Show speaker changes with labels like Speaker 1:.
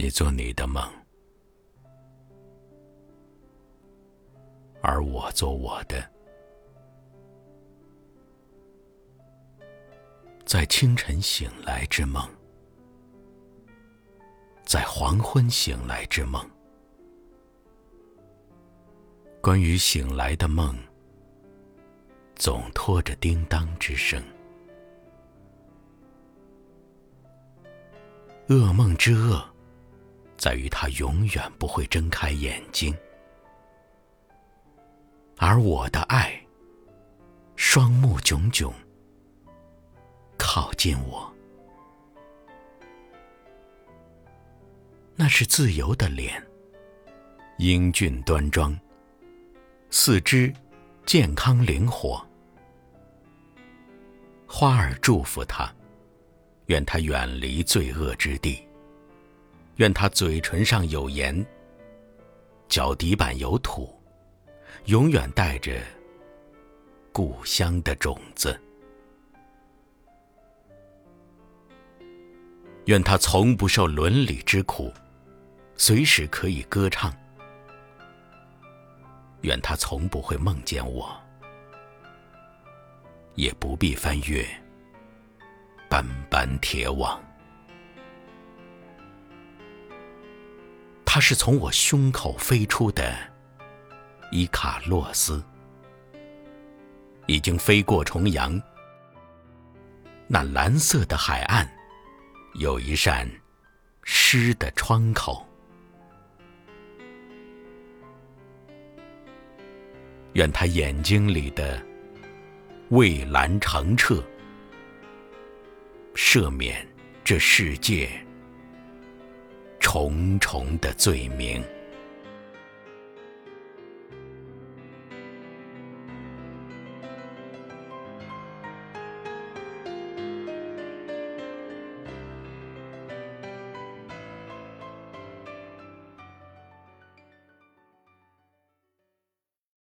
Speaker 1: 你做你的梦，而我做我的。在清晨醒来之梦，在黄昏醒来之梦，关于醒来的梦，总拖着叮当之声。噩梦之恶，在于他永远不会睁开眼睛，而我的爱，双目炯炯。靠近我，那是自由的脸，英俊端庄，四肢健康灵活。花儿祝福他，愿他远离罪恶之地，愿他嘴唇上有盐，脚底板有土，永远带着故乡的种子。愿他从不受伦理之苦，随时可以歌唱。愿他从不会梦见我，也不必翻越斑斑铁网。他是从我胸口飞出的伊卡洛斯，已经飞过重洋，那蓝色的海岸。有一扇诗的窗口，愿他眼睛里的蔚蓝澄澈，赦免这世界重重的罪名。